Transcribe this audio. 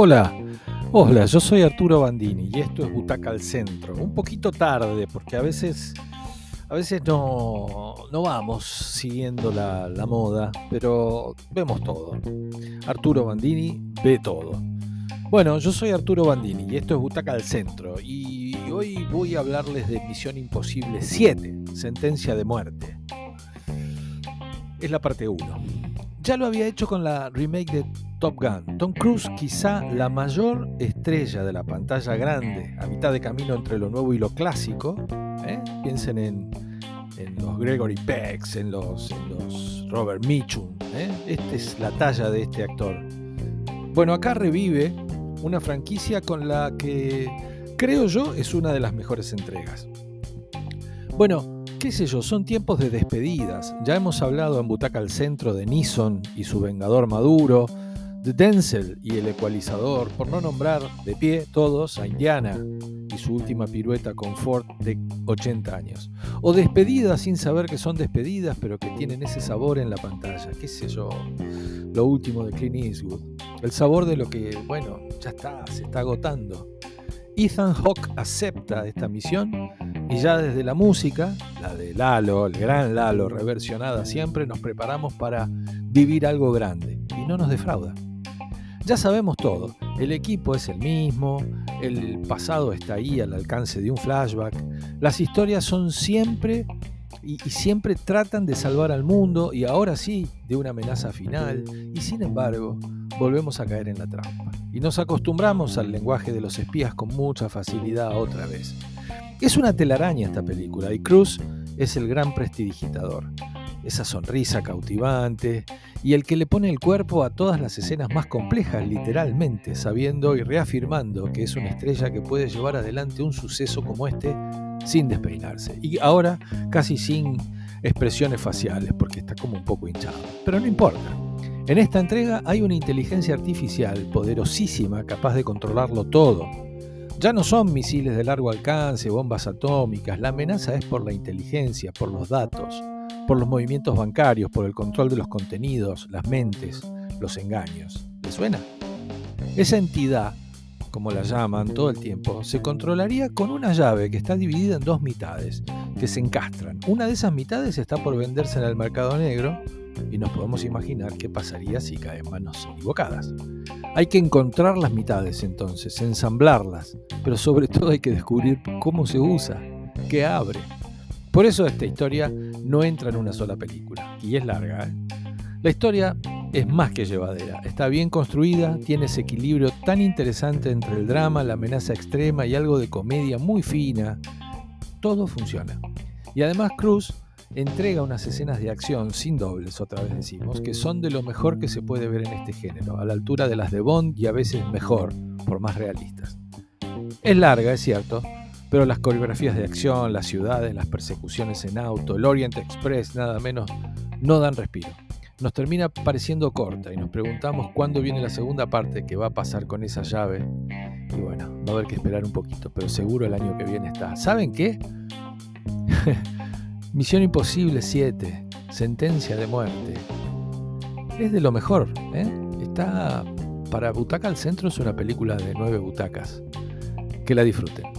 Hola, hola, yo soy Arturo Bandini y esto es Butaca al Centro. Un poquito tarde porque a veces, a veces no, no vamos siguiendo la, la moda, pero vemos todo. Arturo Bandini ve todo. Bueno, yo soy Arturo Bandini y esto es Butaca al Centro y hoy voy a hablarles de Misión Imposible 7, Sentencia de Muerte. Es la parte 1. Ya lo había hecho con la remake de Top Gun. Tom Cruise, quizá la mayor estrella de la pantalla grande, a mitad de camino entre lo nuevo y lo clásico. ¿eh? Piensen en, los Gregory Peck, en los, Robert Mitchum. ¿eh? Esta es la talla de este actor. Bueno, acá revive una franquicia con la que creo yo es una de las mejores entregas. Bueno, qué sé yo, son tiempos de despedidas. Ya hemos hablado en Butaca al Centro de Nissan y su Vengador Maduro, de Denzel y el ecualizador, por no nombrar de pie todos a Indiana y su última pirueta con Ford de 80 años. O despedidas sin saber que son despedidas, pero que tienen ese sabor en la pantalla. Qué sé yo, lo último de Clint Eastwood. El sabor de lo que, bueno, ya está, se está agotando. Ethan Hawke acepta esta misión y ya desde la música, la de Lalo, el gran Lalo, reversionada siempre, nos preparamos para vivir algo grande y no nos defrauda. Ya sabemos todo, el equipo es el mismo, el pasado está ahí al alcance de un flashback, las historias son siempre y, siempre tratan de salvar al mundo y ahora sí de una amenaza final y sin embargo volvemos a caer en la trampa y nos acostumbramos al lenguaje de los espías con mucha facilidad otra vez. Es una telaraña esta película y Cruz es el gran prestidigitador. Esa sonrisa cautivante y el que le pone el cuerpo a todas las escenas más complejas, literalmente, sabiendo y reafirmando que es una estrella que puede llevar adelante un suceso como este sin despeinarse. Y ahora casi sin expresiones faciales, porque está como un poco hinchado. Pero no importa. En esta entrega hay una inteligencia artificial poderosísima capaz de controlarlo todo ya no son misiles de largo alcance, bombas atómicas, la amenaza es por la inteligencia, por los datos, por los movimientos bancarios, por el control de los contenidos, las mentes, los engaños. ¿Le suena? Esa entidad, como la llaman todo el tiempo, se controlaría con una llave que está dividida en dos mitades, que se encastran. Una de esas mitades está por venderse en el mercado negro y nos podemos imaginar qué pasaría si cae en manos equivocadas. Hay que encontrar las mitades entonces, ensamblarlas, pero sobre todo hay que descubrir cómo se usa, qué abre. Por eso esta historia no entra en una sola película, y es larga. ¿eh? La historia es más que llevadera, está bien construida, tiene ese equilibrio tan interesante entre el drama, la amenaza extrema y algo de comedia muy fina. Todo funciona. Y además Cruz entrega unas escenas de acción sin dobles, otra vez decimos, que son de lo mejor que se puede ver en este género, a la altura de las de Bond y a veces mejor, por más realistas. Es larga, es cierto, pero las coreografías de acción, las ciudades, las persecuciones en auto, el Orient Express, nada menos, no dan respiro. Nos termina pareciendo corta y nos preguntamos cuándo viene la segunda parte, qué va a pasar con esa llave. Y bueno, va a haber que esperar un poquito, pero seguro el año que viene está. ¿Saben qué? Misión Imposible 7, Sentencia de Muerte. Es de lo mejor, ¿eh? Está para Butaca al Centro, es una película de nueve butacas. Que la disfruten.